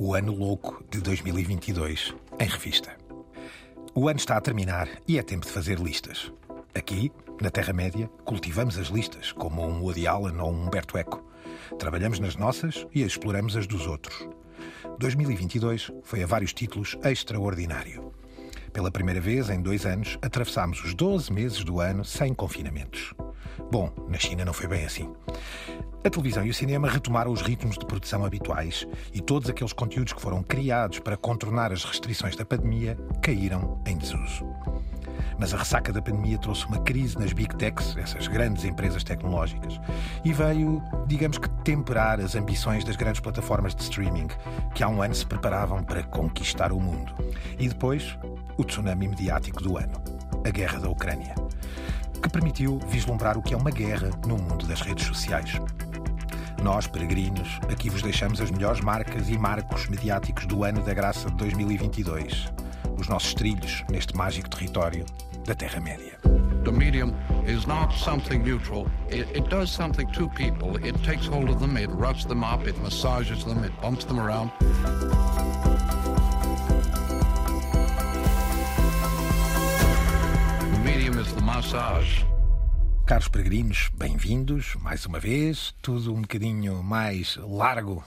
o Ano Louco de 2022 em revista. O ano está a terminar e é tempo de fazer listas. Aqui, na Terra-média, cultivamos as listas, como um Woody Allen ou um Humberto Eco. Trabalhamos nas nossas e exploramos as dos outros. 2022 foi a vários títulos extraordinário. Pela primeira vez em dois anos, atravessámos os 12 meses do ano sem confinamentos. Bom, na China não foi bem assim. A televisão e o cinema retomaram os ritmos de produção habituais e todos aqueles conteúdos que foram criados para contornar as restrições da pandemia caíram em desuso. Mas a ressaca da pandemia trouxe uma crise nas big techs, essas grandes empresas tecnológicas, e veio, digamos que, temperar as ambições das grandes plataformas de streaming, que há um ano se preparavam para conquistar o mundo. E depois, o tsunami mediático do ano a guerra da Ucrânia que permitiu vislumbrar o que é uma guerra no mundo das redes sociais. Nós, peregrinos, aqui vos deixamos as melhores marcas e marcos mediáticos do ano da graça de 2022. Os nossos trilhos neste mágico território da Terra-média. The medium is not something neutral. It, it, does something to people. It takes hold of them, it rubs them up, it massages them, it bumps them around. The medium is the massage. Caros peregrinos, bem-vindos mais uma vez. Tudo um bocadinho mais largo,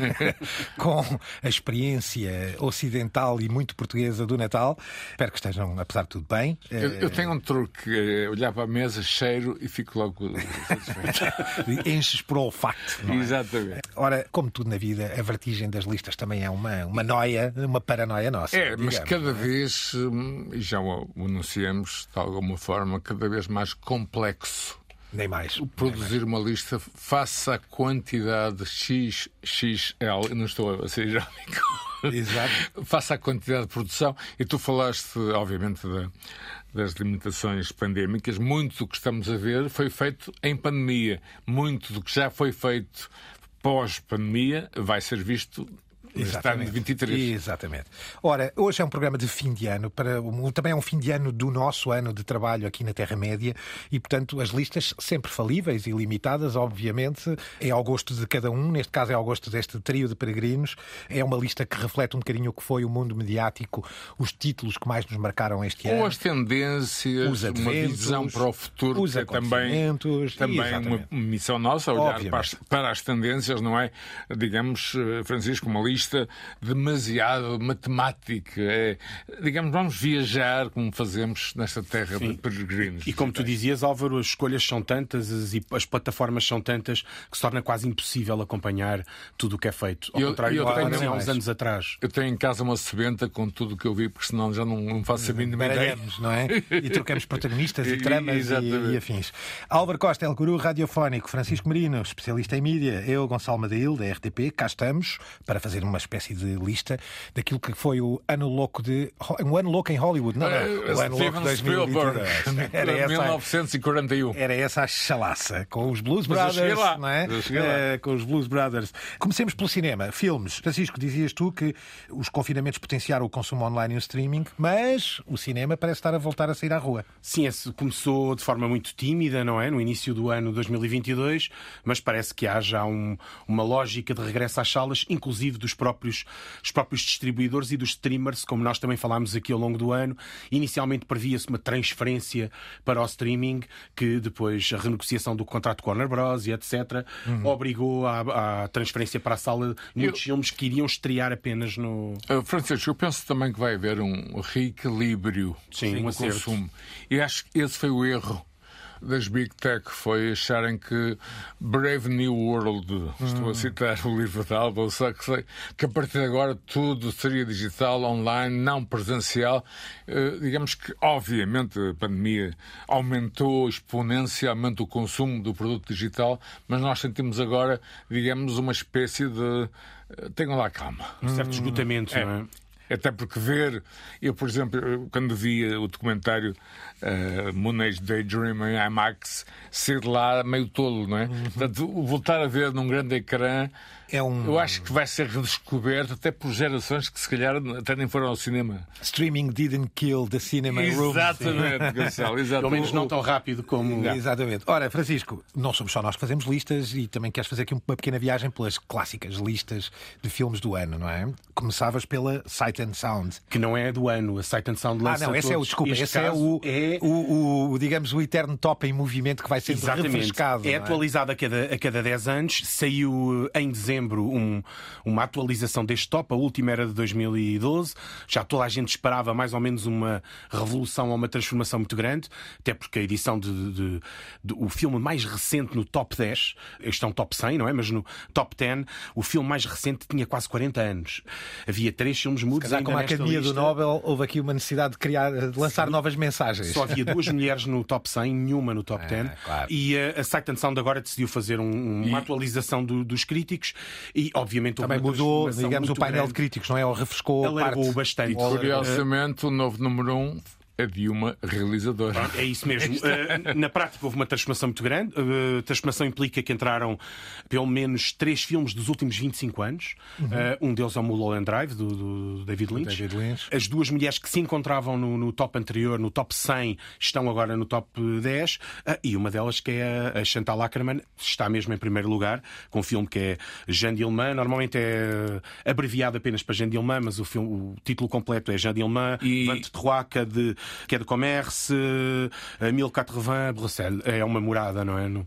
com a experiência ocidental e muito portuguesa do Natal. Espero que estejam, apesar de tudo, bem. Eu, eu tenho um truque: é olhar para a mesa, cheiro e fico logo satisfeito. Enches por olfato. É? Exatamente. Ora, como tudo na vida, a vertigem das listas também é uma, uma noia, uma paranoia nossa. É, digamos, mas cada é? vez, hum, e já o anunciamos de alguma forma, cada vez mais complexo complexo. Nem mais. Produzir Nem mais. uma lista face à quantidade XXL, não estou a ser irónico. Exato. face à quantidade de produção. E tu falaste, obviamente, da, das limitações pandémicas. Muito do que estamos a ver foi feito em pandemia. Muito do que já foi feito pós-pandemia vai ser visto Exatamente. 23. Exatamente. Ora, hoje é um programa de fim de ano, para, também é um fim de ano do nosso ano de trabalho aqui na Terra-média e, portanto, as listas sempre falíveis e limitadas, obviamente, é ao gosto de cada um, neste caso é ao gosto deste trio de peregrinos. É uma lista que reflete um bocadinho o que foi o mundo mediático, os títulos que mais nos marcaram este ano. Ou as tendências, os uma visão para o futuro, os que é também, também uma missão nossa, olhar para as, para as tendências, não é? Digamos, eh, Francisco, uma lista vista demasiado matemática. É, digamos, vamos viajar como fazemos nesta terra Sim. de peregrinos. E como tu dizias, Álvaro, as escolhas são tantas, as, as plataformas são tantas que se torna quase impossível acompanhar tudo o que é feito. Ao eu, contrário, eu tenho, há uns anos atrás. Eu tenho em casa uma sebenta com tudo o que eu vi, porque senão já não, não faço a mínima ideia. não é? E trocamos protagonistas e tramas e, e, afins. Álvaro Costa, El Guru Radiofónico, Francisco Marino, especialista em mídia, eu, Gonçalo Madail, da RTP, cá estamos para fazer uma espécie de lista daquilo que foi o ano louco de. Um ano louco em Hollywood, não, não. Uh, o ano louco de 2022. Era essa, 1941. Era essa a chalaça, com os Blues Brothers, não é? Uh, com os Blues Brothers. Comecemos pelo cinema, filmes. Francisco, dizias tu que os confinamentos potenciaram o consumo online e o streaming, mas o cinema parece estar a voltar a sair à rua. Sim, esse começou de forma muito tímida, não é? No início do ano 2022, mas parece que há já um, uma lógica de regresso às salas, inclusive dos próprios, os próprios distribuidores e dos streamers, como nós também falámos aqui ao longo do ano. Inicialmente previa-se uma transferência para o streaming, que depois a renegociação do contrato com Warner Bros. e etc. Uhum. obrigou à, à, transferência para a sala de muitos eu... filmes que iriam estrear apenas no. Uh, Francisco, eu penso também que vai haver um reequilíbrio Sim, no um consumo. E acho que esse foi o erro das Big Tech foi acharem que Brave New World, hum. estou a hum. citar o livro de Aldous Huxley, que a partir de agora tudo seria digital, online, não presencial. Uh, digamos que, obviamente, a pandemia aumentou exponencialmente o consumo do produto digital, mas nós sentimos agora, digamos, uma espécie de. Uh, tenham lá calma. Um certo esgotamento, é. não é? Até porque ver, eu, por exemplo, quando vi o documentário uh, Moonage Daydream em IMAX, ser lá meio tolo, não é? Uhum. Portanto, voltar a ver num grande ecrã É um Eu acho que vai ser redescoberto até por gerações que se calhar até nem foram ao cinema. Streaming didn't kill the cinema. Exatamente, Gonçalo. Exato. Pelo menos não tão rápido como. Exatamente. Ora, Francisco, não somos só nós que fazemos listas e também queres fazer aqui uma pequena viagem pelas clássicas listas de filmes do ano, não é? Começavas pela Sight and Sound. Que não é do ano. A Sight and Sound Ah, lança não, esse é o, desculpa, Este esse é o, é o, o, digamos, o eterno top em movimento que vai sendo Exatamente. refrescado. É não atualizado a cada, a cada 10 anos. Saiu em dezembro um- uma atualização deste top. A última era de 2012. Já toda a gente esperava mais ou menos uma revolução ou uma transformação muito grande. Até porque a edição de, de- de- o filme mais recente no top 10, este é um top 100, não é? Mas no top 10, o filme mais recente tinha quase 40 anos. Havia três filmes mudos ainda como a Academia do lista. Nobel, houve aqui uma necessidade de criar, de lançar novas mensagens. Só havia duas mulheres no top 100, nenhuma no top 10. claro. E uh, a Sight and Sound agora decidiu fazer um- uma atualização do- dos críticos e, obviamente, Também mudou, digamos, o painel grande. de críticos, não é? Ou refrescou Alargou parte. bastante. Curiosamente, o novo número 1 um é de uma realizadora. É isso mesmo. Uh, na prática houve uma transformação muito grande. Uh, A transformação implica que entraram pelo menos três filmes dos últimos 25 anos. Uh, Um deles é o Mulholland Drive, do, do David Lynch. David Lynch. As duas mulheres que se encontravam no, no top anterior, no top 100, estão agora no top 10. Uh, E uma delas, que é a- a Chantal Ackerman, está mesmo em primeiro lugar, com um filme que é Jean Dillman. Normalmente é abreviado apenas para Jean Dillman, mas o, filme, o título completo é Jean Dillman, E- 23 que é de, que é de commerce, eh, 1080 Bruxelles. É uma morada, não é? No-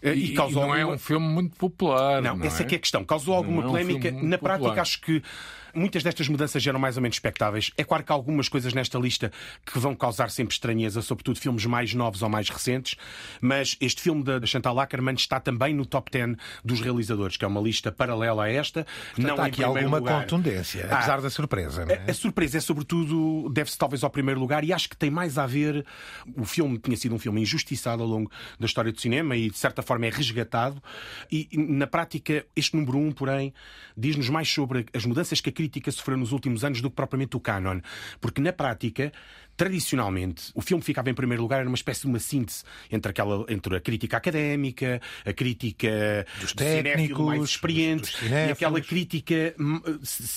Eh, E, e não é alguma- um filme muito popular. não, Não, essa é que é a questão. Causou Não alguma é um polémica. filme muito Na prática, popular. acho que muitas destas mudanças eram mais ou menos expectáveis. É claro que há algumas coisas nesta lista que vão causar sempre estranheza, sobretudo filmes mais novos ou mais recentes. Mas este filme da Chantal Ackerman está também no top 10 dos realizadores, que é uma lista paralela a esta. não Portanto, há em aqui alguma lugar. contundência, Ah, apesar da surpresa. Não é? a, a surpresa é sobretudo, deve-se talvez ao primeiro lugar, e acho que tem mais a ver. O filme tinha sido um filme injustiçado ao longo da história do cinema e de certa forma é resgatado. E na prática, este número um, porém, diz-nos mais sobre as mudanças que crítica sofreu nos últimos anos do que propriamente o canon. Porque na prática. Tradicionalmente, o filme que ficava em primeiro lugar era uma espécie de uma síntese entre, aquela, entre a crítica académica, a crítica Dos do técnicos, mais experiente dos- dos e aquela crítica hum,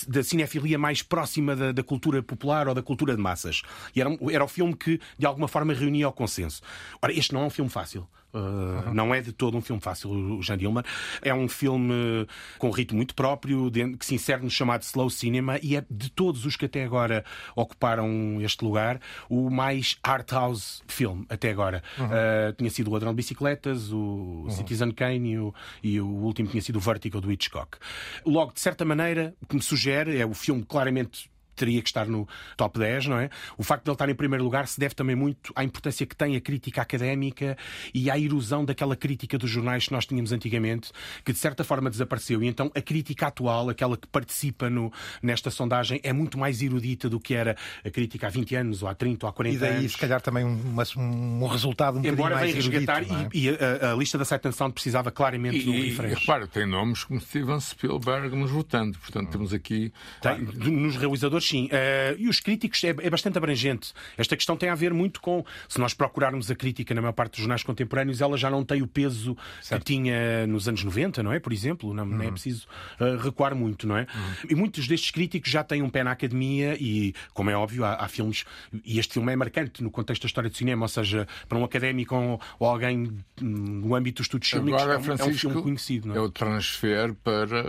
da cinefilia mais próxima da, da cultura popular ou da cultura de massas. E era, era o filme que, de alguma forma, reunia o consenso. Ora, este não é um filme fácil. Uh, Não é de todo um filme fácil, o Jean Dillman. É um filme com um ritmo muito próprio, de- que se insere no chamado slow cinema e é de todos os que até agora ocuparam este lugar o mais art house filme até agora. Uh, tinha sido o Ladrão de Bicicletas, o Citizen Kane e o, e o último tinha sido o Vertigo do Hitchcock. Logo, de certa maneira, o que me sugere é o filme claramente teria que estar no top 10, não é? O facto de ele estar em primeiro lugar se deve também muito à importância que tem a crítica académica e à erosão daquela crítica dos jornais que nós tínhamos antigamente, que de certa forma desapareceu. E então a crítica atual, aquela que participa no, nesta sondagem, é muito mais erudita do que era a crítica há 20 anos, ou há 30, ou há 40 E daí, anos. se calhar, também um, um resultado um Embora bocadinho mais venha erudito, resgatar, não é? e, e a, a lista da Sight and Sound precisava claramente de E, e refresh. repara, tem nomes como Steven Spielberg nos votando. Portanto, temos aqui. Tem, de- nos realizadores, sim. Eh, e os críticos é, é bastante abrangente. Esta questão tem a ver muito com. Se nós procurarmos a crítica na maior parte dos jornais contemporâneos, ela já não tem o peso que tinha nos anos 90, não é? Por exemplo, não, não é preciso eh, recuar muito, não é? E muitos destes críticos já têm um pé na academia e, como é óbvio, há, há filmes. E este filme é marcante no contexto da história do cinema, ou seja, para um académico ou, ou alguém hum, no âmbito dos estudos fílmicos, Agora, é, um, é um Francisco, filme conhecido, não é é? o transfer para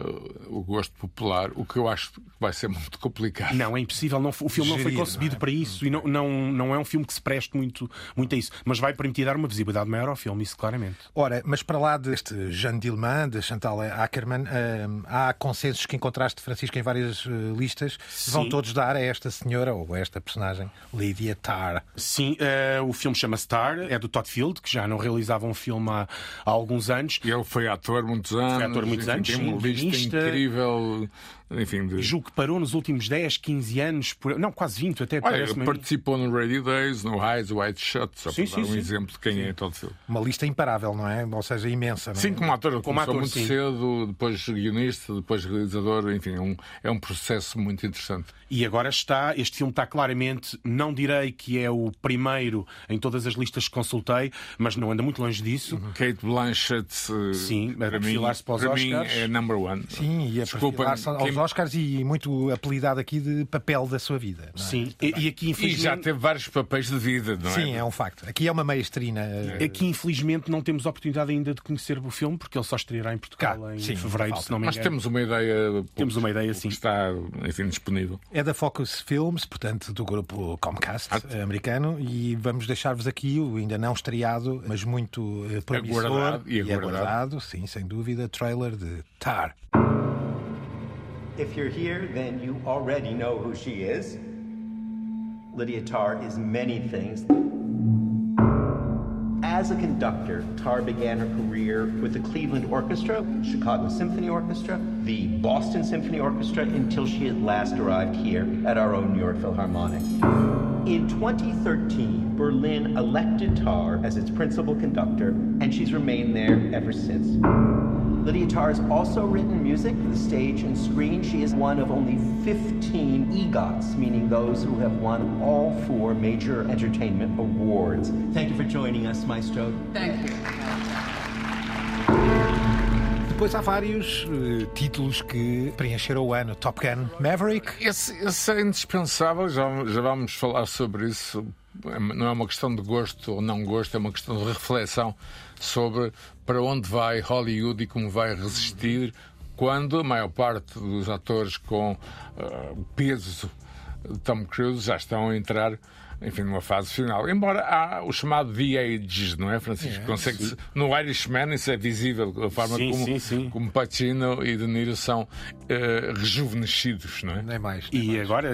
o gosto popular, o que eu acho que vai ser muito complicado. Não, é impossível. Não, o filme não foi Gerir, concebido não é? para isso e não, não, não é um filme que se preste muito, muito a isso. Mas vai permitir dar uma visibilidade maior ao filme, isso claramente. Ora, mas para lá deste Jean Dillman, de Chantal Ackerman, hum, há consensos que encontraste, Francisco, em várias eh, listas, vão Sim. todos dar a esta senhora, ou a esta personagem, Lydia Tarr. Sim, eh, o filme chama Star, é do Todd Field, que já não realizava um filme há, há alguns anos. Ele foi ator muitos anos. ator muitos anos, Tem uma sim, lista guionista. incrível. Enfim, de... Julgo que parou nos últimos 10, 15 anos, por... não, quase 20 até, Olha, parece participou no Radio Days, no Eyes Wide Shut, só Sim, para dar sim, um sim. exemplo de quem é todo filme. Uma lista imparável, não é? Ou seja, imensa. Não é? Sim, como ator, Como começou ator, muito sim. cedo, depois guionista, depois realizador, enfim, é um, é um processo muito interessante. E agora está, este filme está claramente, não direi que é o primeiro em todas as listas que consultei, mas não anda muito longe disso. Kate Blanchett, eh, Sim, a para mim, para os para mim é number one. Sim, e a Desculpa, quem- Oscars e muito apelidado aqui de papel da sua vida. não é? Sim, e, e aqui E infelizmente. já teve vários papéis de vida, não é? Sim, é um facto. Aqui é uma maestrina. eh, Aqui, infelizmente, não temos oportunidade ainda de conhecer o filme, porque ele só estreará em Portugal Cá, em sim, fevereiro, falta. se não me Mas engano. temos uma ideia. Temos uma ideia, que sim. Está, enfim, disponível. É da Focus Films, portanto, do grupo Comcast Ah. americano, e vamos deixar-vos aqui o ainda não estreado, mas muito eh, promissor Aguardado e aguardado. aguardado, sim, sem dúvida, trailer de Tar. If you're here, then you already know who she is. Lydia Tarr is many things. As a conductor, Tarr began her career with the Cleveland Orchestra, Chicago Symphony Orchestra, the Boston Symphony Orchestra, until she at last arrived here at our own New York Philharmonic. In 2013, Berlin elected Tarr as its principal conductor, and she's remained there ever since. Lydia Tarr has also written music for the stage and screen. She is one of only 15 EGOTs, meaning those who have won all four major entertainment awards. Thank you for joining us, Maestro. Thank you. Depois há vários eh, títulos que preencheram o ano. Top Gun Maverick, Esse, esse é indispensável, já, já vamos falar sobre isso. É- Não é uma questão de gosto ou não gosto, é uma questão de reflexão sobre para onde vai Hollywood e como vai resistir quando a maior parte dos atores com o peso de Tom Cruise já estão a entrar. Enfim, numa fase final. Embora há o chamado The Ages, não é, Francisco? Consegue No Irishman isso é visível, a forma Sim, como, sim, sim. como Pacino e De Niro são eh, rejuvenescidos, não é? nem mais. nem E mais. agora,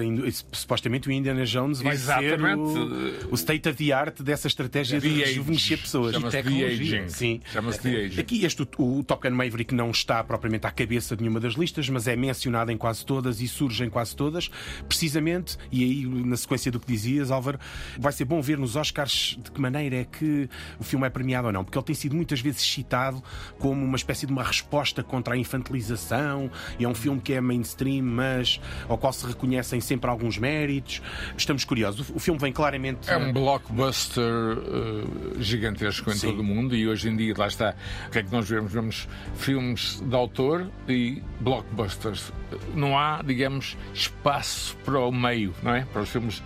supostamente, o Indiana Jones vai Exatamente. ser o, o state of the art dessa estratégia de rejuvenescer pessoas. Chama-se The tecnologia. Aging. Sim. Chama-se The Aging. Aqui este, o, o Top Gun Maverick não está propriamente à cabeça de nenhuma das listas, mas é mencionado em quase todas e surge em quase todas, precisamente, e aí na sequência do que dizias, Álvaro, vai ser bom ver nos Oscars de que maneira é que o filme é premiado ou não, porque ele tem sido muitas vezes citado como uma espécie de uma resposta contra a infantilização, e é um filme que é mainstream, mas ao qual se reconhecem sempre alguns méritos. Estamos curiosos. O, filme vem claramente. É um blockbuster eh, gigantesco em Sim. todo o mundo e hoje em dia, lá está, o que é que nós vemos? Vemos filmes de autor e blockbusters. Não há, digamos, espaço para o meio, não é? Para os filmes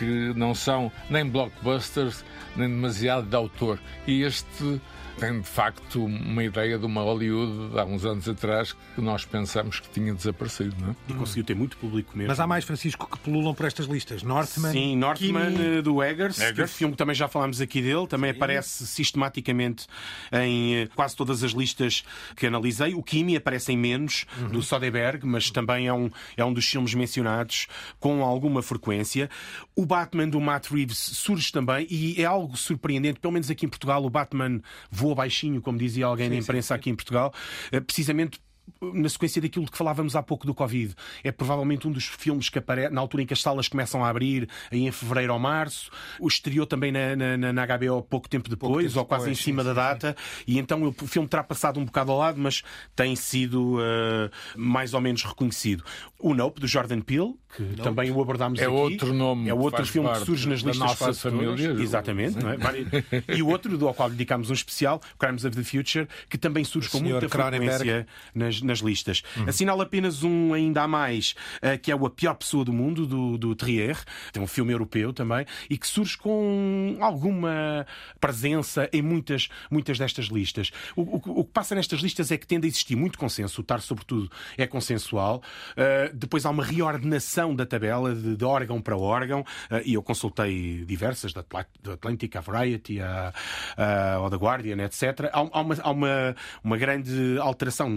que não são nem blockbusters, nem demasiado de autor. E este tem de facto uma ideia de uma Hollywood de há uns anos atrás que nós pensamos que tinha desaparecido, não é? E conseguiu ter muito público mesmo. Mas há mais, Francisco, que pululam por estas listas. Northman, Sim, Northman Kimi- eh, do Eggers, que é Eggers. filme que também já falámos aqui dele, também aparece sistematicamente em eh, quase todas as listas que analisei. O Kimi aparece em menos, do Soderbergh, mas também é um, é um dos filmes mencionados com alguma frequência. O Batman do Matt Reeves surge também e é algo surpreendente, pelo menos aqui em Portugal, o Batman voa baixinho, como dizia alguém na imprensa aqui em Portugal, eh, precisamente na sequência daquilo de que falávamos há pouco do Covid. É provavelmente um dos filmes que aparece na altura em que as salas começam a abrir, aí em fevereiro ou março. O estreou também na, na, na HBO pouco tempo depois, tempo ou quase depois, em cima sim, da data. E então o filme terá passado um bocado ao lado, mas tem sido eh, mais ou menos reconhecido. O Nope, do Jordan Peele, que também o abordámos É aqui. outro nome É outro faz filme que surge nas da listas nossa família. Exatamente. não é? E o outro, do ao qual dedicámos um especial, Crimes of the Future, que também surge com Senhor muita Cronenberg. frequência nas, nas listas. Assinalo apenas um ainda a mais, eh, que é o A Pior Pessoa do Mundo, do, do Trier. Tem um filme europeu também, e que surge com alguma presença em muitas, muitas destas listas. O, o- o que passa nestas listas é que tende a existir muito consenso, o TAR, sobretudo, é consensual. Eh, depois há uma reordenação da tabela de, de órgão para órgão, eh, e eu consultei diversas, da Atla- da Atlantic, a Variety, a, a, da Guardian, etc. Há, há uma, há uma, uma grande alteração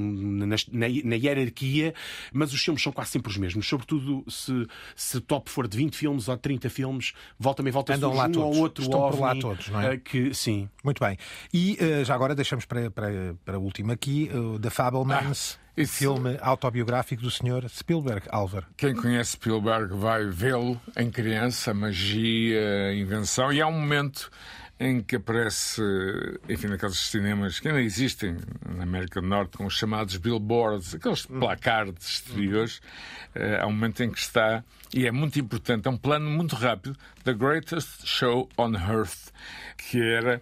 na na, na, hierarquia, mas os filmes são quase sempre os mesmos. Sobretudo se, se o top for de 20 filmes ou de 30 filmes, volta também volta Andam lá um todos. ou outro Estão OVNI, por lá todos, não é? uh, que, sim. Muito bem. E uh, já agora deixamos para, para, para o último aqui, uh, The Fablemans. Ah. Isso... Filme autobiográfico do Sr. Spielberg, Álvaro. Quem conhece Spielberg vai vê-lo em criança, magia, invenção, e há um momento em que aparece, enfim, naqueles cinemas que ainda existem na América do Norte, com os chamados billboards, aqueles placards exteriores, há um momento em que está, e é muito importante, é um plano muito rápido, The Greatest Show on Earth, que era,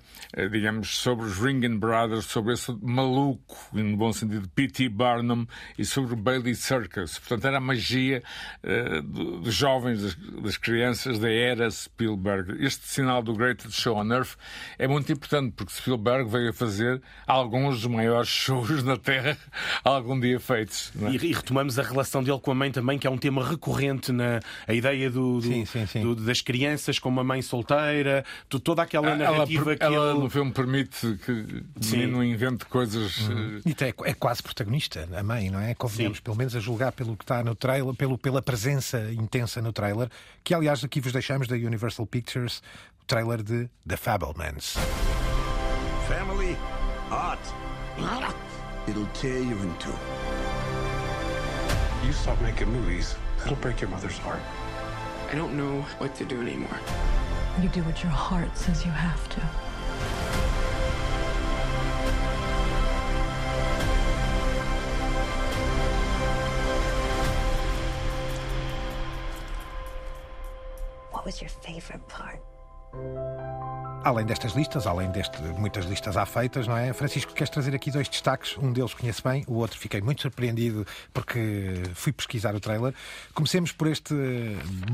digamos, sobre os Ringling Brothers, sobre esse maluco, no bom sentido, P.T. Barnum, e sobre o Bailey Circus. Portanto, era a magia uh, dos jovens, das, das, crianças da era Spielberg. Este sinal do Greatest Show on Earth é muito importante, porque Spielberg veio a fazer alguns dos maiores shows na Terra algum dia feitos. É? E, e, retomamos a relação dele com a mãe também, que é um tema recorrente na a ideia do, do, sim, sim, sim. do das crianças com uma mãe solteira, toda aquela narrativa ela, que ela ele... no filme permite que o menino invente coisas. Uhum. E é, é, quase protagonista, a mãe, não é? Convenhamos, pelo menos a julgar pelo que está no trailer, pelo, pela presença intensa no trailer, que aliás aqui vos deixamos da Universal Pictures, o trailer de The Fablemans. Family, art. It'll tear you in two. You stop making movies, it'll break your mother's heart. I don't know what to do anymore. You do what your heart says you have to. What was your favorite part? Além destas listas, além de muitas listas já feitas, não é? Francisco, queres trazer aqui dois destaques? Um deles conheço bem, o outro fiquei muito surpreendido porque fui pesquisar o trailer. Comecemos por este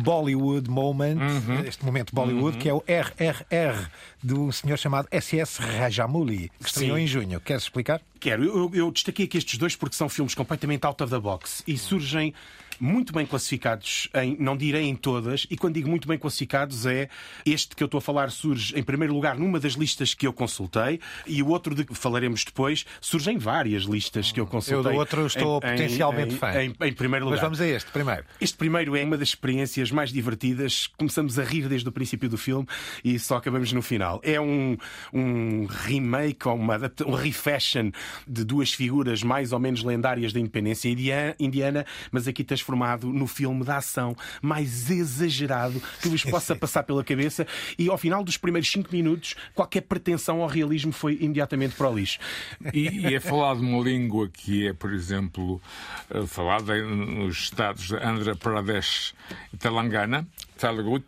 Bollywood moment, uhum. este momento Bollywood, uhum. que é o RRR do senhor chamado SS Rajamouli, que estreou em junho. Queres explicar? Quero. Eu, eu destaquei aqui estes dois porque são filmes completamente out of the box e surgem muito bem classificados, em, não direi em todas, e quando digo muito bem classificados é este que eu estou a falar surge em primeiro lugar numa das listas que eu consultei e o outro de que falaremos depois surge em várias listas que eu consultei. Eu do outro estou em, potencialmente em, fã. Em, em, primeiro lugar. Mas vamos a este primeiro. Este primeiro é uma das experiências mais divertidas. Começamos a rir desde o princípio do filme e só acabamos no final. É um, um remake ou uma, um refashion de duas figuras mais ou menos lendárias da independência indiana, mas aqui tens transformado no filme da ação mais exagerado que vos possa passar pela cabeça e ao final dos primeiros cinco minutos qualquer pretensão ao realismo foi imediatamente para o lixo. E, e é falado uma língua que é, por exemplo, eh, falada nos estados de Andhra Pradesh e Telangana, Telugu,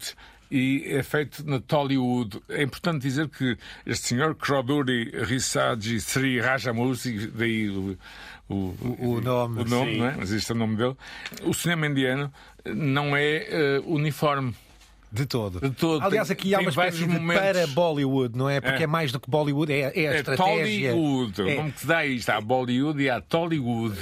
e é feito na Tollywood. É importante dizer que este senhor, Kroduri Risaji Sri Rajamouli, daí o, o, nome, o nome não é? mas este é o nome dele. O cinema indiano não é uh, uniforme. De todo. De todo. Aliás, aqui tem, há uma espécie de momentos... para Bollywood, não é? Porque é, é mais do que Bollywood, é, é a é estratégia. Tollywood. É. Como que se dá isto? Há Bollywood e há Tollywood.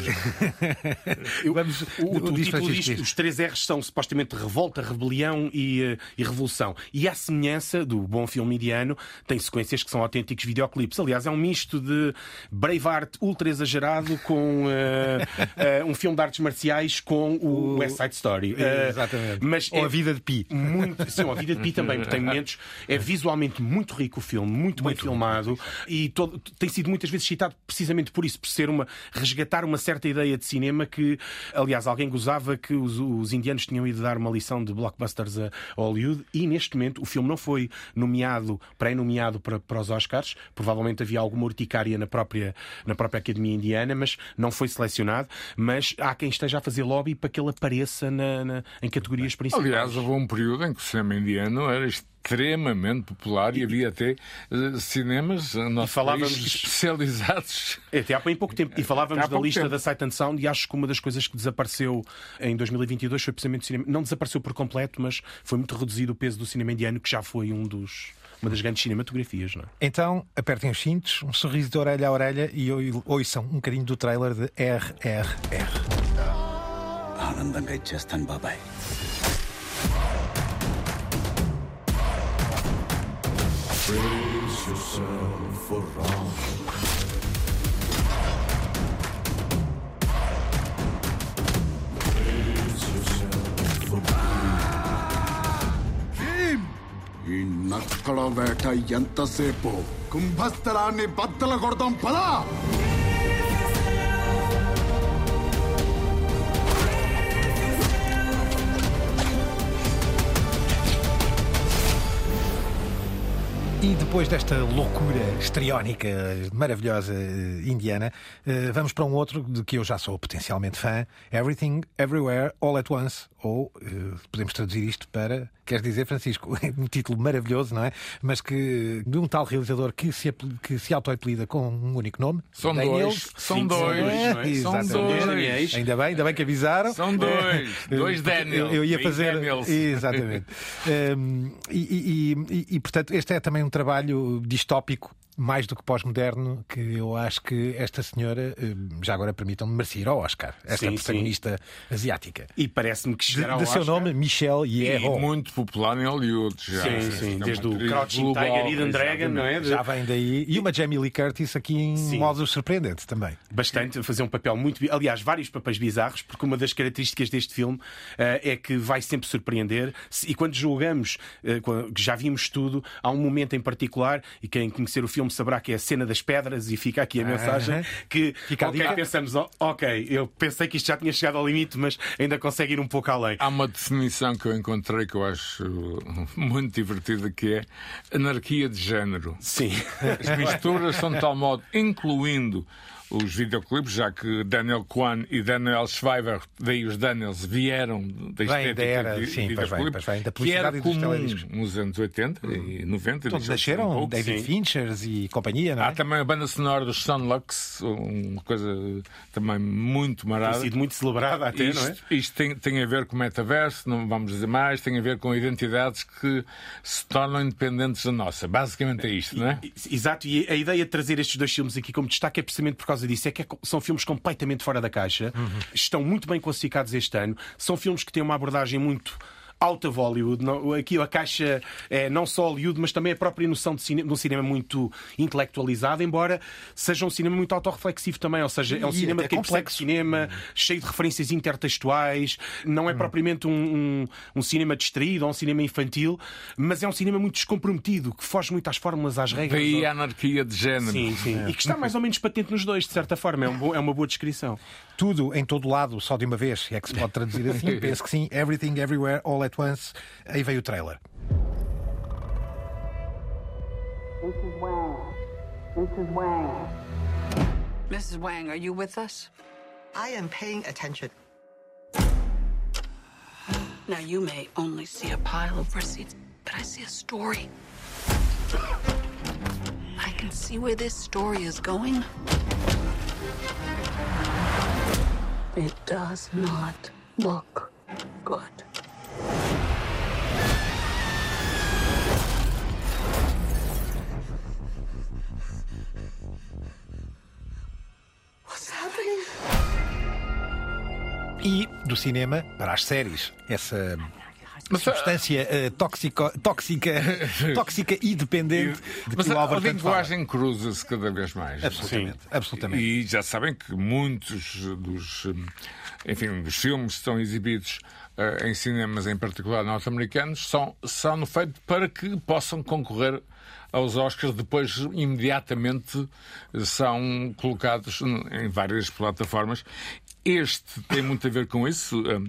Vamos, o, o, o título disto, os três R's são supostamente revolta, rebelião e, eh, e revolução. E à semelhança do bom filme indiano, tem sequências que são autênticos videoclipes. Aliás, é um misto de Braveheart ultra exagerado com uh, uh, um filme de artes marciais com o West Side Story. Uh, Exatamente. Mas Ou é a vida de Pi. Muito. Sim, a vida de Pi também, porque tem momentos. É visualmente muito rico o filme, muito, muito bem filmado e todo, tem sido muitas vezes citado precisamente por isso, por ser uma. resgatar uma certa ideia de cinema que, aliás, alguém gozava que os, os indianos tinham ido dar uma lição de blockbusters a Hollywood e neste momento o filme não foi nomeado, pré-nomeado para, para os Oscars. Provavelmente havia alguma urticária na própria, na própria Academia Indiana, mas não foi selecionado. Mas há quem esteja a fazer lobby para que ele apareça na, na em categorias principais. Aliás, houve um período em que cinema indiano era extremamente popular e, havia até uh, cinemas uh, falávamos especializados. É, até há bem pouco tempo. E falávamos da lista tempo. da Sight and Sound e acho que uma das coisas que desapareceu em 2022 foi precisamente o cinema. Não desapareceu por completo, mas foi muito reduzido o peso do cinema indiano, que já foi um dos uma das grandes cinematografias. Não é? Então, apertem os cintos, um sorriso de orelha a orelha e ouçam um bocadinho do trailer de RRR. ఆనందంగా ఇచ్చేస్తాను బాబాయ్ Brace yourself for wrong. ఈ నక్కల వేట ఎంతసేపు? కుంభస్థలాన్ని బద్దల కొడదాం పదా! E depois desta loucura estriónica, maravilhosa eh, indiana, eh, vamos para um outro de que eu já sou potencialmente fã: Everything, Everywhere, All at Once. Ou eh, podemos traduzir isto para, queres dizer, Francisco, um título maravilhoso, não é? Mas que de um tal realizador que se, que se auto-apelida com um único nome: São Daniels. dois. São Sim, dois. não é? São dois. Ainda bem, ainda bem que avisaram. São dois. Dois Daniels. Eu, ia fazer. Daniels. Exatamente. Um, e, e- e- e, portanto, este é também um trabalho distópico. Mais do que pós-moderno, que eu acho que esta senhora, um, já agora permitam-me, merecia ao Oscar, esta Sim, sim. protagonista asiática. E parece-me que chegará ao de seu Oscar- nome, Michelle E Yeoh. muito popular em Hollywood. Já. Sim, sim, É desde o Crouching Tiger, Hidden Dragon, não é? Já vem daí. E uma Jamie Lee Curtis aqui em Sim. modo surpreendente também. bastante, fazer um papel muito. Aliás, vários papéis bizarros, porque uma das características deste filme eh, é que vai sempre surpreender. E quando julgamos, eh, que já vimos tudo, há um momento em particular, e quem conhecer o filme saberá que é a cena das pedras, e fica aqui a mensagem, que Fica a ok, dica. pensamos, "Oh, ok, eu pensei que isto já tinha chegado ao limite, mas ainda consegue ir um pouco além. Há uma definição que eu encontrei que eu acho muito divertida que é anarquia de género. Sim. As misturas são de tal modo, incluindo os videoclipes, já que Daniel Kwan e Daniel Schweiber, daí os Daniels, vieram da Vem da estética era, de sim, vem, videoclipes, vem, da que era comum nos anos 80 e 90. Todos e nasceram, um pouco, David sim. Finchers e companhia, não é? Há também a banda sonora dos Sunlux, uma coisa também muito marada. Tem sido muito celebrada até, isto, não é? Isto tem, tem a ver com o metaverso, não vamos dizer mais, tem a ver com identidades que se tornam independentes da nossa. Basicamente é isto, não é? Exato, e a ideia de trazer estes dois filmes aqui como destaque é precisamente por causa disso. É que é são filmes completamente fora da caixa, estão muito bem classificados este ano, são filmes que têm uma abordagem muito. Alta Hollywood, não- aqui a caixa é não só Hollywood, mas também a própria noção de, cine, de um cinema muito intelectualizado, embora seja um cinema muito autorreflexivo também, ou seja, é um E cinema percebe complexo. cinema, cheio de referências intertextuais, não é propriamente um, um- um cinema distraído ou um cinema infantil, mas é um cinema muito descomprometido, que foge muito às fórmulas, às regras. Daí a anarquia de género. Sim, sim. E que está mais ou menos patente nos dois, de certa forma. É, um bom- é uma boa descrição. Tudo em todo lado, só de uma vez, é que se pode traduzir assim. Penso que sim. Everything, Everywhere, All at Once. Aí veio o trailer. Mrs. Wang. Mrs. Wang. Mrs. Wang, are you with us? I am paying attention. Now, you may only see a pile of receipts, but I see a story. I can see where this story is going. It does not look good. E do cinema para as séries. Essa Mas, substância eh, tóxico, tóxica, tóxica e dependente de Mas que o a, a Álvaro fala. linguagem cruza-se cada vez mais. Absolutamente, absolutamente. E já sabem que muitos dos, hum, enfim, dos filmes que são exibidos eh, em cinemas, em particular norte-americanos, são, são no feito para que possam concorrer aos Oscars, depois imediatamente são colocados em várias plataformas. Este tem muito a ver com isso. hum,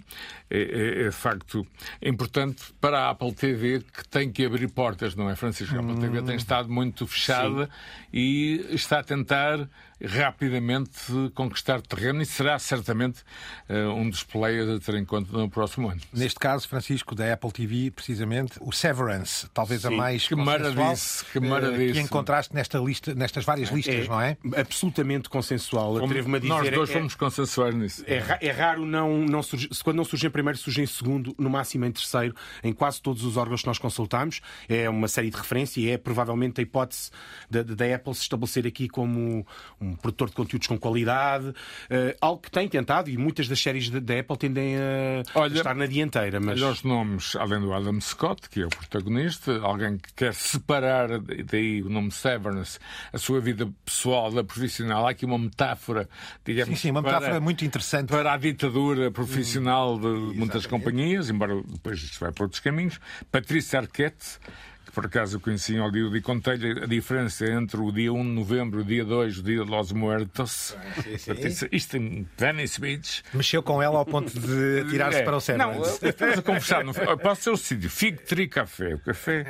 É, é- é de facto importante para a Apple TV que tem que abrir portas, não é, Francisco? A Apple TV tem estado muito fechada e está a tentar rapidamente conquistar terreno e será certamente eh, um dos players a ter em conta no próximo ano. Neste caso, Francisco, da Apple TV, precisamente, o Severance, talvez a Sim, mais que consensual, maravilha, que eh, maravilha. que encontraste nesta lista, nestas várias listas, não é? Absolutamente consensual. Atrevo-me a dizer. Nós dois é- fomos consensuais nisso. É, é raro não, não surgir, se quando não surge em primeiro, surge em segundo, no máximo em terceiro, em quase todos os órgãos que nós consultamos. É uma série de referência e é provavelmente a hipótese da, da Apple se estabelecer aqui como um produtor de conteúdos com qualidade, eh, algo que tem tentado e muitas das séries da, Apple tendem a Olha, estar na dianteira. Mas... Olha os nomes, além do Adam Scott, que é o protagonista, alguém que quer separar daí o nome Severance, a sua vida pessoal da profissional. Há aqui uma metáfora, digamos. Sim, sim, uma para- metáfora muito interessante. Para a ditadura profissional Hum, de muitas companhias, embora depois isto vai para outros caminhos. Patrícia Arquette, que por acaso eu conheci em Hollywood e contei-lhe a diferença entre o dia 1 de novembro e o dia 2, o dia de Los Muertos. Isto em Venice Beach. Mexeu com ela ao ponto de tirar-se É. para o céu. Não, estamos a conversar. No, pode ser o sítio. Figo, tri, café. O café,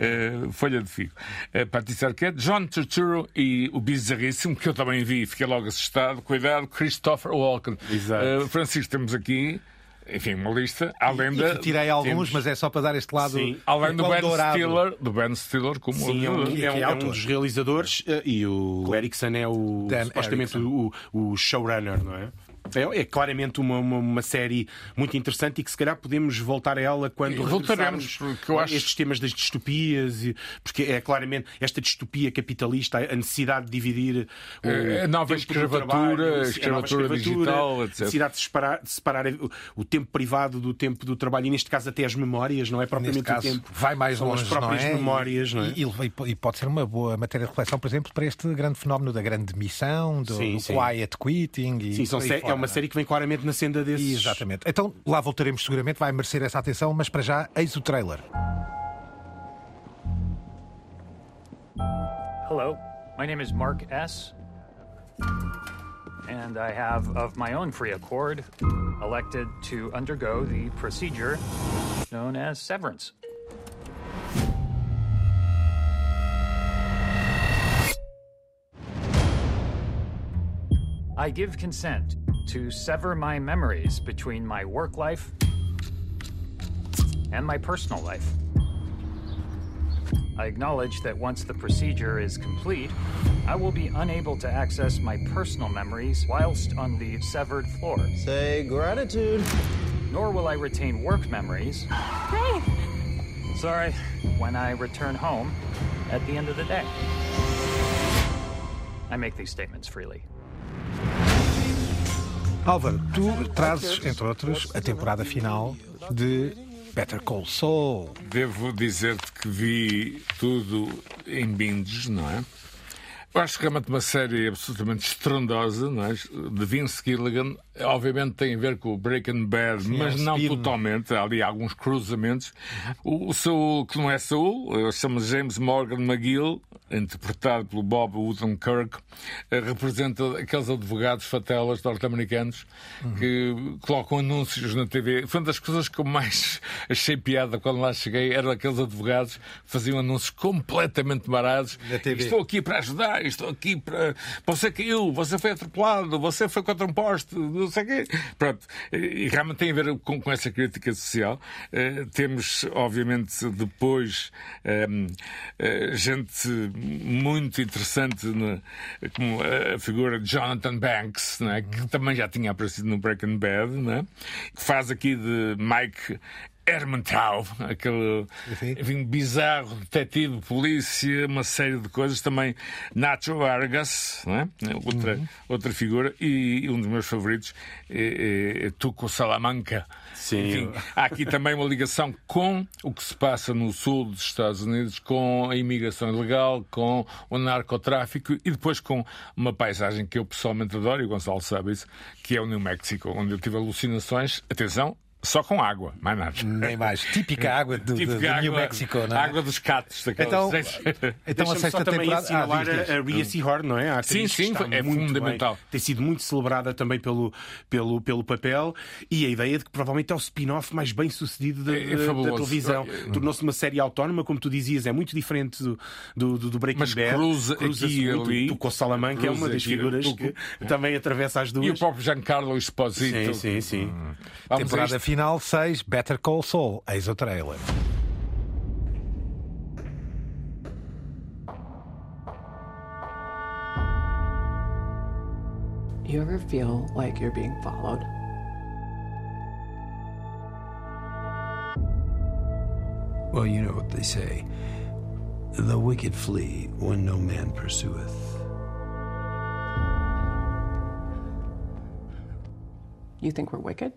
eh, folha de figo. Uh, Patrícia Arquette, John Turturro e o bizarríssimo, que eu também vi e fiquei logo assustado. Cuidado, Christopher Walken. Exato. Eh, Francisco, temos aqui. Enfim, uma lista, além E da. retirei alguns, temos- mas é só para dar este lado. Sim. Além do qual Ben dourado. Stiller, do Ben Stiller como Sim, é um, que é um- é é um dos realizadores eh, e o Erickson é o Dan supostamente o, o showrunner, não é? É, é claramente uma, uma, uma série muito interessante e que se calhar podemos voltar a ela quando voltaremos, porque eu acho- estes temas das distopias, e- porque é claramente esta distopia capitalista, a necessidade de dividir o Eh, a nova escravatura, trabalho, a nova escravatura digital, etc. a necessidade de separar, de separar o, tempo privado do tempo do trabalho e neste caso até as memórias, não é Neste propriamente caso, o tempo. vai mais longe, as próprias não é? memórias, não é? E, e- e pode ser uma boa matéria de reflexão, por exemplo, para este grande fenómeno da grande missão, do, Sim, do sim. quiet quitting. E Sim, são sé- é uma série que vem claramente na senda desses. Exatamente. Então lá voltaremos seguramente, vai merecer essa atenção, mas para já, eis o trailer. Hello, my name is Mark S. And I have, of my own free accord, elected to undergo the procedure known as severance. I give consent to sever my memories between my work life and my personal life. I acknowledge that once the procedure is complete, I will be unable to access my personal memories whilst on the severed floor. Say gratitude. Nor will I retain work memories. Hey! Sorry, when I return home at the end of the day. I make these statements freely. Álvaro, tu trazes, entre outros, a temporada final de Better Call Saul. Devo dizer-te que vi tudo em binges, não é? Eu acho realmente uma série absolutamente estrondosa, não é? De Vince Gilligan. Obviamente tem a ver com o Breaking Bad, Sim, mas é um não speed. totalmente. Há ali alguns cruzamentos. O, o Saul, que não é Saul, chama James Morgan McGill, interpretado pelo Bob Odenkirk, eh, representa aqueles advogados fatelas norte-americanos que colocam anúncios na TV. Foi uma das coisas que eu mais achei piada quando lá cheguei, eram aqueles advogados que faziam anúncios completamente TV. Estou aqui para ajudar, estou aqui para. Você caiu, você foi atropelado, você foi contra um poste, não sei o quê. Pronto. E realmente tem a ver com, com essa crítica social. Eh, temos, obviamente, depois eh, eh, gente muito interessante, como a figura de Jonathan Banks, né, que também já tinha aparecido no Breaking Bad, né, que faz aqui de Mike. Hermantow, aquele enfim, bizarro detetive, polícia, uma série de coisas. Também Nacho Vargas, não é? outra, outra figura. E um dos meus favoritos é, é Tuco Salamanca. Sim. Enfim, há aqui também uma ligação com o que se passa no sul dos Estados Unidos, com a imigração ilegal, com o narcotráfico e depois com uma paisagem que eu pessoalmente adoro, e o Gonçalo sabe isso, que é o New Mexico, onde eu tive alucinações. Atenção, só com água, mais nada. Nem mais. Típica água do, do- Típica do New água- Mexico, não é? Água dos catos. Então, então a sexta só também temporada. Ah, assinalar diz, diz. a, a Rhea Seahorn, não é? Sim, que sim, é muito fundamental. bem. Tem sido muito celebrada também pelo, pelo, pelo papel e a ideia de que provavelmente é o spin-off mais bem sucedido da, É- é da- televisão. É- Tornou-se uma série autónoma, como tu dizias, é muito diferente do, do, do- do Breaking Mas Bad. cruza aqui e muito. ali. Tu com o Salamanca é uma Cruza das aqui, figuras tu- que também atravessa as duas. E o próprio Giancarlo Esposito. Sim, sim, sim. A Temporada isto? Final 6, Better Call Saul. Eis o trailer. You ever feel like you're being followed? Well, you know what they say the wicked flee when no man pursueth. You think we're wicked?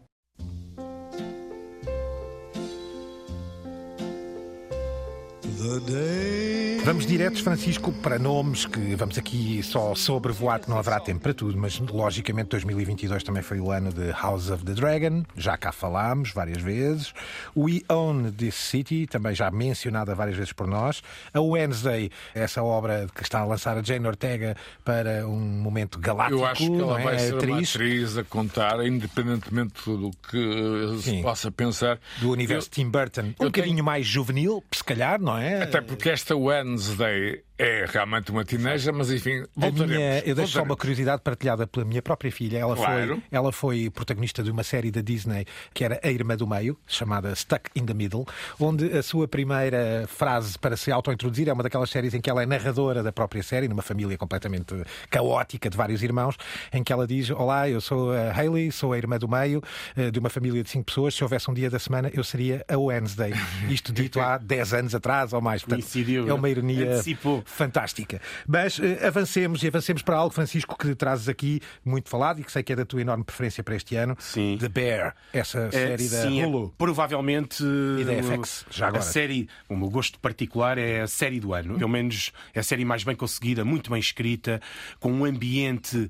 Vamos diretos, Francisco, para nomes que vamos aqui só sobrevoar, que não haverá tempo para tudo, mas logicamente 2022 também foi o ano de House of the Dragon, já cá falámos várias vezes. We Own This City, também já mencionada várias vezes por nós. A Wednesday, essa obra que está a lançar a Jane Ortega para um momento galáctico. Eu acho que ela é? vai ser uma atriz atriz a contar, independentemente do que se Sim. possa pensar. do universo Eu- Tim Burton. Um eu tenho- bocadinho mais juvenil, se calhar, não é? Até porque esta Wednesday é realmente uma teenager, mas enfim, A minha, eu deixo só uma curiosidade partilhada pela minha própria filha. Ela, Claro. foi, ela foi protagonista de uma série da Disney que era A Irmã do Meio, chamada Stuck in the Middle, onde a sua primeira frase para se auto-introduzir é uma daquelas séries em que ela é narradora da própria série, numa família completamente caótica de vários irmãos, em que ela diz: Olá, eu sou a Hayley, sou a Irmã do Meio, eh, de uma família de cinco pessoas. Se houvesse um dia da semana, eu seria a Wednesday. Isto dito há 10 anos atrás ou mais. Portanto, Coincidiu, é uma ironia antecipou. Fantástica. Mas eh, avancemos e avancemos para algo, Francisco, que trazes aqui muito falado e que sei que é da tua enorme preferência para este ano. Sim. The Bear, essa É, série da sim, é Hulu. provavelmente E da FX, já agora. a série, o meu gosto particular é a série do ano. Pelo menos é a série mais bem conseguida, muito bem escrita, com um ambiente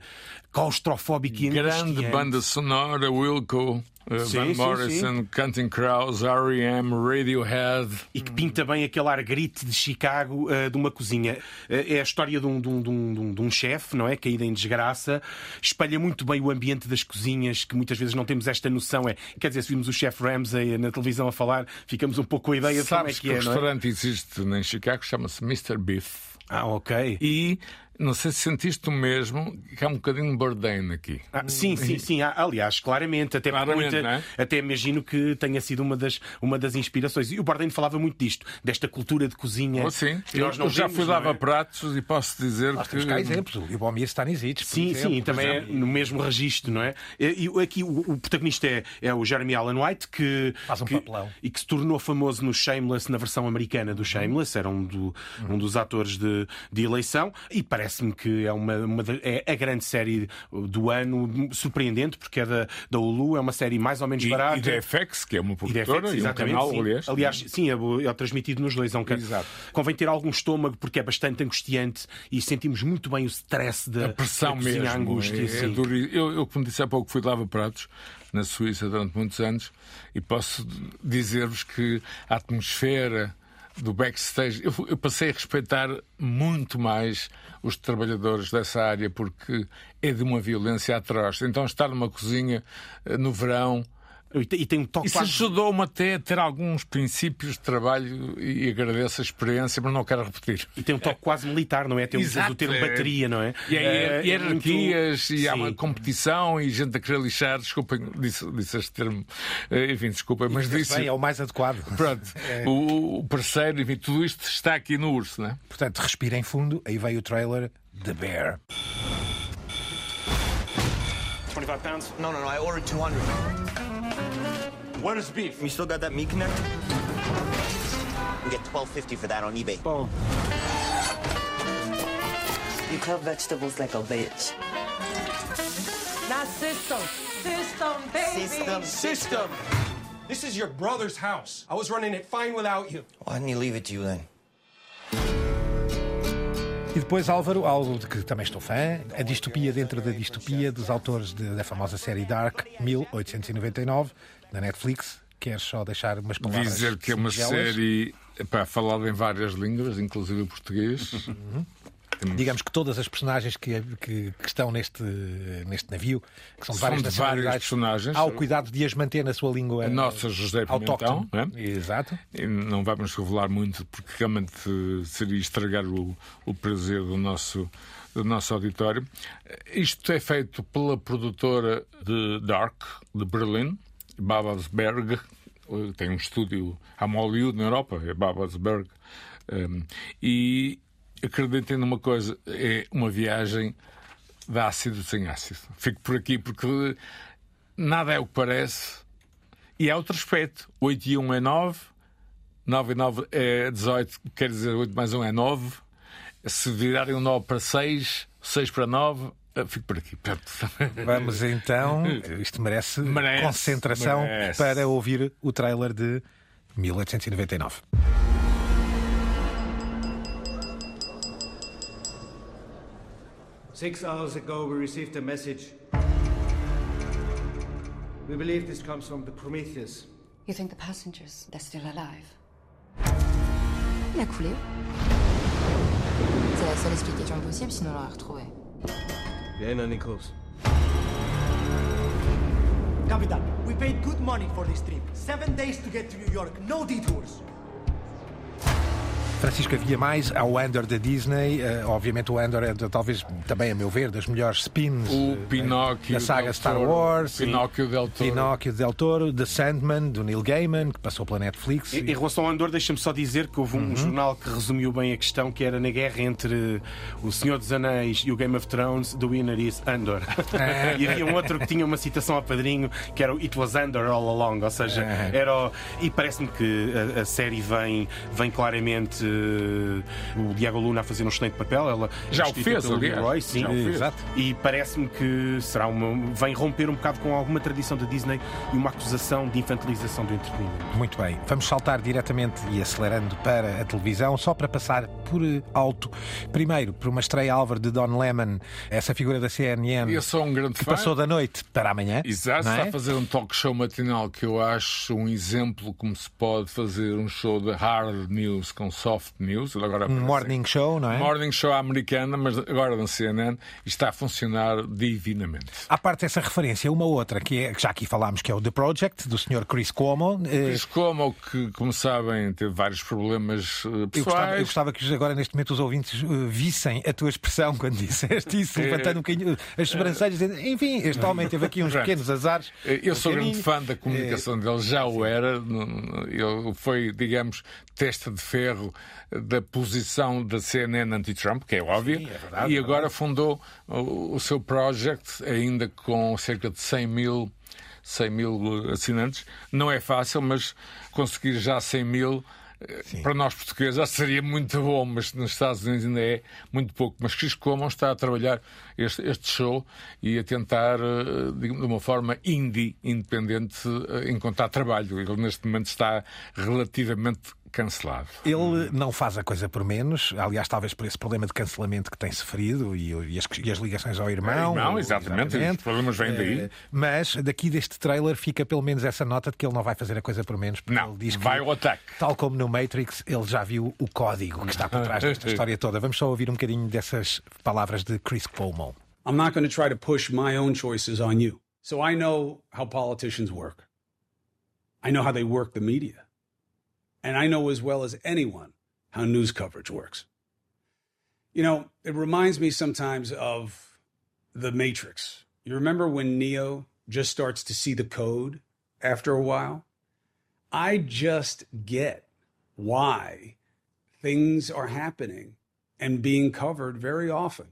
claustrofóbico e Grande banda sonora, Wilco, uh, Sim, Van sim, Morrison, Counting Crows, R.E.M., Radiohead. E que pinta bem aquele ar grite de Chicago eh, de uma cozinha. Eh, é a história de um, de um, de um, de um- chefe, não é? Caído em desgraça. Espelha muito bem o ambiente das cozinhas, que muitas vezes não temos esta noção. É, quer dizer, se vimos o chefe Ramsay na televisão a falar, ficamos um pouco com a ideia de como é Sabes que que, é, o é? restaurante existe em Chicago, chama-se Mr. Beef. Ah, ok. E não sei se sentiste o mesmo, que há um bocadinho de Bourdain aqui. Ah, sim, sim, sim. Ah, Aliás, claramente, até, Claramente, muita- é? até imagino que tenha sido uma das, uma das inspirações. E o Bourdain falava muito disto, desta cultura de cozinha. Oh, sim, que eu, nós não eu já fui não é? lavar pratos e posso dizer Nós que. temos cá exemplos. O Libomir Stanisic, Sim, exemplo, sim, também é exemplo. no mesmo registro, não é? E, aqui o, o protagonista é, é o Jeremy Allen White, que, Faz um que- papelão. e que se tornou famoso no Shameless, na versão americana do Shameless, era um, do- um dos atores de, de eleição, e parece-me que é, uma, uma é a grande série do ano, surpreendente, porque é da, da Hulu, é uma série mais ou menos E, barata. e da FX, que é uma E produtora FX, e, um exatamente, canal, sim. aliás. Aliás, sim, é, é transmitido nos dois. É um can- Exato. Convém ter algum estômago porque é bastante angustiante e sentimos muito bem o stress da a pressão da cozinha, mesmo. angústia. é- é duro. eu, eu, como disse há pouco, fui de lava-pratos na Suíça durante muitos anos e posso dizer-vos que a atmosfera do backstage, eu, eu passei a respeitar muito mais os trabalhadores dessa área porque é de uma violência atroz. Então, estar numa cozinha eh, no verão. E tem- um toque Isso quase- ajudou-me até a ter alguns princípios de trabalho e agradeço a experiência, mas não quero repetir. E tem um toque quase militar, não é? Tem Exato, o termo é. bateria, não é? E há É, é hierarquias, muito- e há uma competição, e gente a querer lixar. Desculpem, disse, disse este termo. Eh, Enfim, desculpem, mas disse. bem, é o mais adequado. Pronto, o, o parceiro, enfim, tudo isto está aqui no urso, não é? Portanto, respirem fundo. Aí veio o trailer The Bear. 25 pounds? No, no, no. I ordered 200. Where's beef? You still got that meat connect? We get 12.50 for that on eBay. Boom. You cut vegetables like a bitch. Not system. System, baby. System. System. This is your brother's house. I was running it fine without you. Why didn't he leave it to you then? E depois, Álvaro, algo de que também estou fã, a distopia dentro da distopia dos autores de- da famosa série Dark, 1899, da Netflix. Queres só deixar umas palavras? Dizer que é uma singelas? série epá, falada em várias línguas, inclusive o português. Temos- Digamos que todas as personagens que, que- que estão neste, neste navio, que são de São várias de várias personagens. há o cuidado de as manter na sua língua A nossa José Pimentão, é? Exato. Não vamos revelar muito, porque realmente seria estragar o, o prazer do nosso, do nosso auditório. Isto é feito pela produtora de Dark, de Berlim, Babelsberg. Eh, Tem um estúdio a Hollywood na Europa, é Babelsberg. Um, e acreditem numa coisa, é uma viagem de ácido sem ácido. Fico por aqui porque nada é o que parece. E há outro aspecto. 8 e 1 é 9, 9 e 9 é 18, quer dizer 8 mais 1 é 9. Se virarem o 9 para 6, 6 para 9, ah, fico por aqui. Pronto. Vamos então. Isto merece, merece concentração merece. para ouvir o trailer de 1899. Six hours ago, we received a message. We believe this comes from the Prometheus. You think the passengers, they're still alive? Il a coulé. C'est la seule explication possible, sinon on l'aurait retrouvé. Vienna, Nichols. Capitan, we paid good money for this trip. Seven days to get to New York, no detours. Francisco, havia mais ao Andor da Disney. Uh, obviamente, o Andor é talvez também, a meu ver, das melhores spins o uh, Pinóquio da saga Del Star Toro, Wars. Pinóquio Del Toro. Pinóquio Del Toro, The Sandman, do Neil Gaiman, que passou pela Netflix. Em, em relação ao Andor, deixa-me só dizer que houve um Uhum. jornal que resumiu bem a questão, que era na guerra entre o Senhor dos Anéis e o Game of Thrones, The Winner is Andor. e havia um outro que tinha uma citação ao padrinho, que era o It was Andor all along, ou seja, era o... E parece-me que a, a série vem, vem claramente o Diego Luna a fazer um excelente papel. Ela Já o fez, aliás. Leroy, sim. Já o fez. Exato. E parece-me que será uma. vem romper um bocado com alguma tradição da Disney e uma acusação de infantilização do entretenimento. Muito bem. Vamos saltar diretamente e acelerando para a televisão, só para passar por alto. Primeiro, por uma estreia Álvaro de Don Lemon, essa figura da CNN. Eu sou um grande que fã. passou da noite para amanhã. Exato, não é? está a fazer um talk show matinal que eu acho um exemplo como se pode fazer um show de hard news com soft news. Agora Um morning show, não é? Morning show americana, mas agora na CNN e está a funcionar divinamente. À parte dessa referência, uma outra que, é, que já aqui falámos, que é o The Project, do Sr. Chris Cuomo. Eh, Chris Cuomo, que, como sabem, teve vários problemas eh, Eu pessoais. gostava, eu gostava que agora, neste momento, os ouvintes eh, vissem a tua expressão quando disseste isso, É. levantando um bocadinho as sobrancelhas, dizendo, enfim, este homem teve aqui uns pequenos azares. Eu sou um grande bocadinho. fã da comunicação dele, já o era. Ele foi, digamos, testa de ferro da posição da CNN anti-Trump, que é óbvio, Sim, é verdade, e é agora fundou o, o seu project, ainda com cerca de 100 mil, 100 mil assinantes. Não é fácil, mas conseguir já 100 mil. eh, Para nós portugueses seria muito bom, mas nos Estados Unidos ainda é muito pouco. Mas Chris Cuomo está a trabalhar este, este show e a tentar, digamos, de uma forma indie, independente, encontrar trabalho. Ele neste momento está relativamente cancelado. Ele não faz a coisa por menos, aliás, talvez por esse problema de cancelamento que tem sofrido e, e as, e as ligações ao irmão. Irmão, exatamente, os problemas vêm daí. Eh, Mas daqui deste trailer fica pelo menos essa nota de que ele não vai fazer a coisa por menos, porque Não, ele diz que, vai ao ataque. tal como no Matrix, ele já viu o código que está por trás desta história toda. Vamos só ouvir um bocadinho dessas palavras de Chris Cuomo. I'm not going to try to push my own choices on you. So I know how politicians work. I know how they work the media. And I know as well as anyone how news coverage works. You know, it reminds me sometimes of The Matrix. You remember when Neo just starts to see the code after a while? I just get why things are happening and being covered very often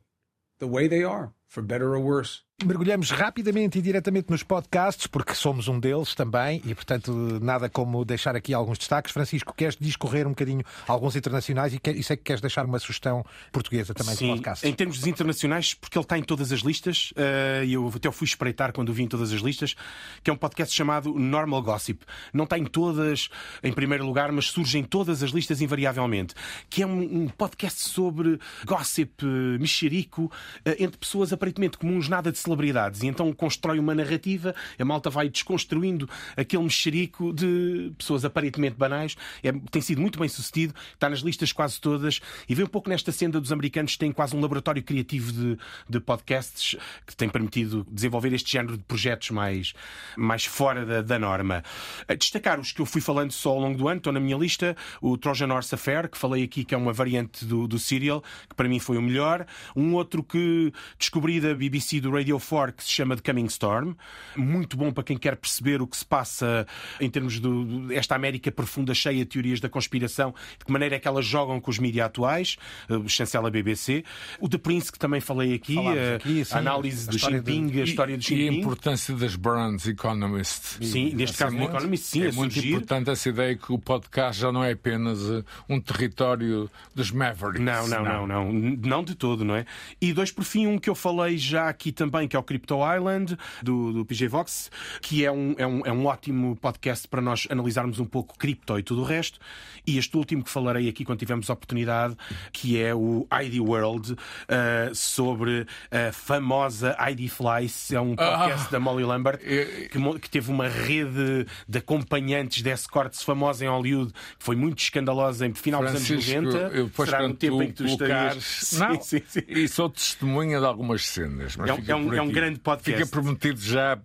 the way they are, for better or worse. Mergulhamos rapidamente e diretamente nos podcasts, porque somos um deles também, e portanto nada como deixar aqui alguns destaques. Francisco, queres discorrer um bocadinho alguns internacionais e, quer, e sei que queres deixar uma sugestão portuguesa também Sim, de podcast. em termos dos internacionais, porque ele está em todas as listas, eh, e eu até o fui espreitar quando o vi em todas as listas, que é um podcast chamado Normal Gossip. Não está em todas em primeiro lugar, mas surge em todas as listas invariavelmente. Que é um, um podcast sobre gossip, eh, mexerico, eh, entre pessoas aparentemente comuns, nada de celebridades. E então constrói uma narrativa, a malta vai desconstruindo aquele mexerico de pessoas aparentemente banais. É- tem sido muito bem sucedido, está nas listas quase todas e vem um pouco nesta senda dos americanos que têm quase um laboratório criativo de, de podcasts que tem permitido desenvolver este género de projetos mais, mais fora da, da norma. A destacar os que eu fui falando só ao longo do ano, estão na minha lista, o Trojan Horse Affair, que falei aqui que é uma variante do, do Serial, que para mim foi o melhor. Um outro que descobri da BBC do Radio 4 que se chama The Coming Storm, muito bom para quem quer perceber o que se passa em termos desta América profunda, cheia de teorias da conspiração, de que maneira é que elas jogam com os mídias atuais, eh, chancela BBC. O The Prince, que também falei aqui, Falámos eh, aqui, sim, a análise a do história Jinping, de- a história do E a Jinping. importância das brands Economist. Sim, neste caso do. Economist, sim, é a muito surgir. importante essa ideia que o podcast já não é apenas eh, um território dos Mavericks. Não, não, não, não, não de todo, não é? E dois, por fim, um que eu falei falei já aqui também, que é o Crypto Island, do, do PJ Vox, que é um, é, um, é um ótimo podcast para nós analisarmos um pouco cripto e tudo o resto. E este último que falarei aqui quando tivermos a oportunidade, que é o ID World, uh, sobre a famosa ID Flies. É um podcast ah, da Molly Lambert, que, que, teve uma rede de acompanhantes de escortes famosa em Hollywood, que foi muito escandalosa em final Francisco, dos anos 90. Eu, Será no tempo em que tu estarias... Não, sim, sim, sim. E sou testemunha de algumas cenas. é, um, é, um, é um grande podcast. Fica prometido já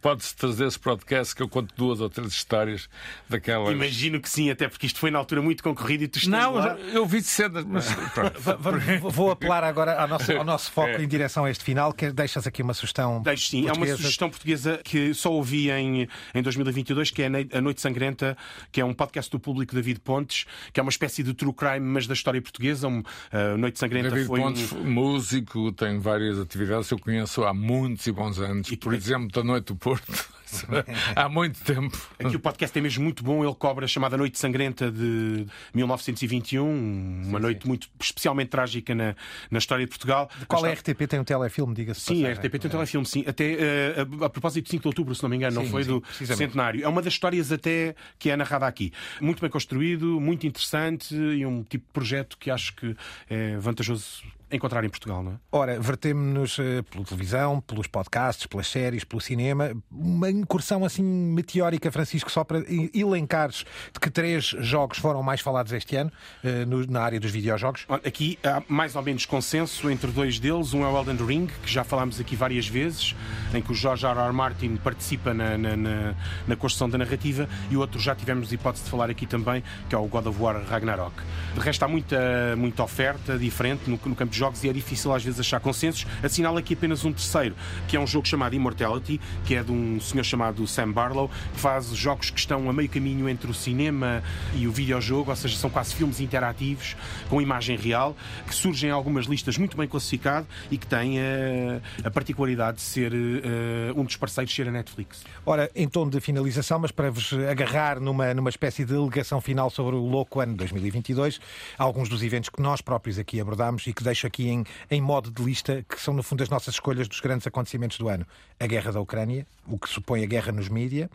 pode-se trazer esse podcast que eu conto duas ou três histórias daquela. Imagino que sim, até porque isto foi na altura muito concorrido e tu estás Não, lá. eu vi cenas, mas. Vou apelar agora ao nosso, ao nosso foco é. em direção a este final, que deixas aqui uma sugestão. Deixo sim, portuguesa. é uma sugestão portuguesa que só ouvi em, em 2022, que é A Noite Sangrenta, que é um podcast do público David Pontes, que é uma espécie de true crime, mas da história portuguesa. Um, uh, Noite Sangrenta David foi. Pontes, um... músico, tem várias atividades, eu conheço há muitos e bons anos. E, por exemplo, da Noite do Porto. Há muito tempo. Aqui o podcast é mesmo muito bom. Ele cobra a chamada Noite Sangrenta de 1921, uma sim, noite sim. muito especialmente trágica na, na história de Portugal. De qual é a RTP? Tem um telefilme, diga-se. Sim, a RTP tem um telefilme, sim. Até uh, a, a, propósito de 5 de outubro, se não me engano, sim, não foi do centenário. É uma das histórias até que é narrada aqui. Muito bem construído, muito interessante e um tipo de projeto que acho que é vantajoso encontrar em Portugal, não é? Ora, vertemos-nos uh, pela televisão, pelos podcasts, pelas séries, pelo cinema. Uma incursão assim meteórica, Francisco, só para elencares de que três jogos foram mais falados este ano no, na área dos videojogos. Aqui há mais ou menos consenso entre dois deles. Um é o Elden Ring, que já falámos aqui várias vezes, em que o George R. R. Martin participa na, na, na, na construção da narrativa, e o outro já tivemos hipótese de falar aqui também, que é o God of War Ragnarok. De resto, há muita, muita oferta diferente no, no campo de jogos e é difícil às vezes achar consensos. Assinalo aqui apenas um terceiro, que é um jogo chamado Immortality, que é de um senhor chamado Sam Barlow, que faz jogos que estão a meio caminho entre o cinema e o videojogo, ou seja, são quase filmes interativos com imagem real, que surgem em algumas listas muito bem classificado e que têm uh, a particularidade de ser uh, um dos parceiros ser a Netflix. Ora, em tom de finalização, mas para vos agarrar numa, numa espécie de alegação final sobre o louco ano 2022, alguns dos eventos que nós próprios aqui abordámos e que deixo aqui em, em modo de lista, que são no fundo as nossas escolhas dos grandes acontecimentos do ano. A guerra da Ucrânia, o que supõe a guerra nos mídia,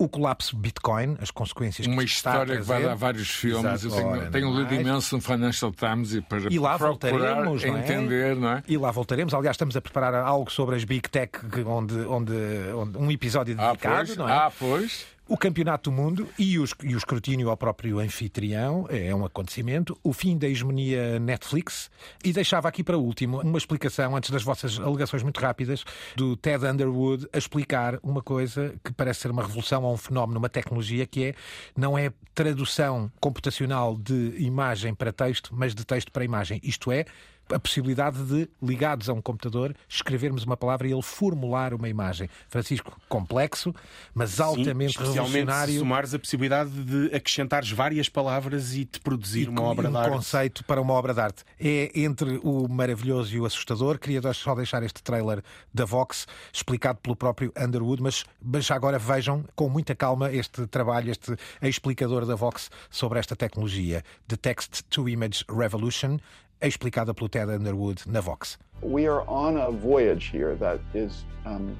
o colapso Bitcoin, as consequências Uma que história que vai dar vários filmes. Exato. Eu tenho, tenho lido imenso no Financial Times e para e lá voltaremos, não é? entender, não é? E lá voltaremos. Aliás, estamos a preparar algo sobre as Big Tech, onde, onde, onde um episódio dedicado, ah, não é? Ah, pois o Campeonato do Mundo e o, e o escrutínio ao próprio anfitrião é um acontecimento, o fim da hegemonia Netflix e deixava aqui para último uma explicação, antes das vossas alegações muito rápidas, do Ted Underwood a explicar uma coisa que parece ser uma revolução ou um fenómeno, uma tecnologia que é, não é tradução computacional de imagem para texto, mas de texto para imagem. Isto é, a possibilidade de, ligados a um computador, escrevermos uma palavra e ele formular uma imagem. Francisco, complexo, mas altamente Sim, revolucionário. Se somares a possibilidade de acrescentares várias palavras e de produzir e, uma obra um de arte. Um conceito para uma obra de arte. É entre o maravilhoso e o assustador. Queria só deixar este trailer da Vox, explicado pelo próprio Underwood, mas, mas agora vejam com muita calma este trabalho, este explicador da Vox sobre esta tecnologia. The Text to Image Revolution explicada pelo Ted Underwood na Vox. We are on a voyage here that is um,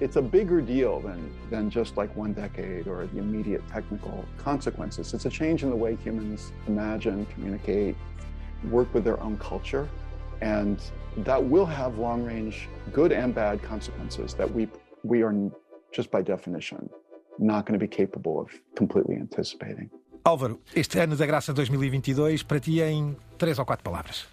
it's a bigger deal than than just like one decade or the immediate technical consequences. It's a change in the way humans imagine, communicate, work with their own culture, and that will have long-range good and bad consequences that we we are just by definition not going to be capable of completely anticipating. Álvaro, este ano da graça 2022, para ti em três ou quatro palavras.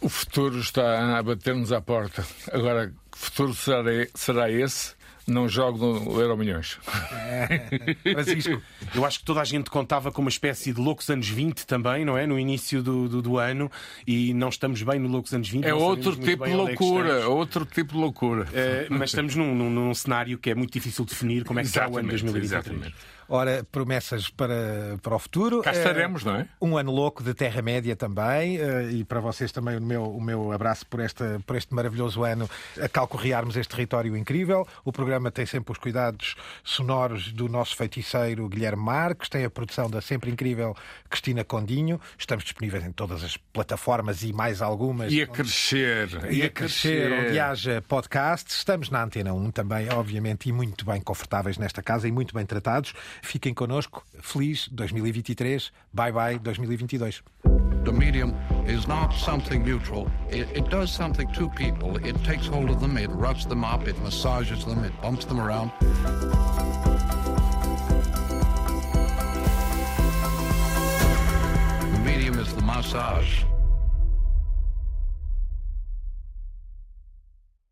O futuro está a bater-nos à porta. Agora, que futuro será, será esse? Não jogo no Euro Milhões. É. Francisco, eu acho que toda a gente contava com uma espécie de loucos anos 20 também, não é? No início do, do, do ano e não estamos bem no loucos anos 20. É outro tipo de é loucura, outro tipo de loucura. É, mas estamos num, num, num, cenário que é muito difícil de definir como é que será o ano 2023. Exatamente. Ora, promessas para, para o futuro. Cá estaremos, uh, não é? Um ano louco de Terra-média também. Uh, e para vocês também o meu, o meu abraço por, esta, por este maravilhoso ano a calcorrearmos este território incrível. O programa tem sempre os cuidados sonoros do nosso feiticeiro Guilherme Marques, tem a produção da sempre incrível Cristina Condinho. Estamos disponíveis em todas as plataformas e mais algumas. E a crescer. E, a crescer, crescer, onde haja podcast. Estamos na Antena 1 também, obviamente, e muito bem confortáveis nesta casa e muito bem tratados. Fiquem connosco. Feliz 2023. Bye bye 2022. The medium is not something neutral. It, it, does something to people. It takes hold of them, it roughs them up, it massages them, it bumps them around. The medium is the massage.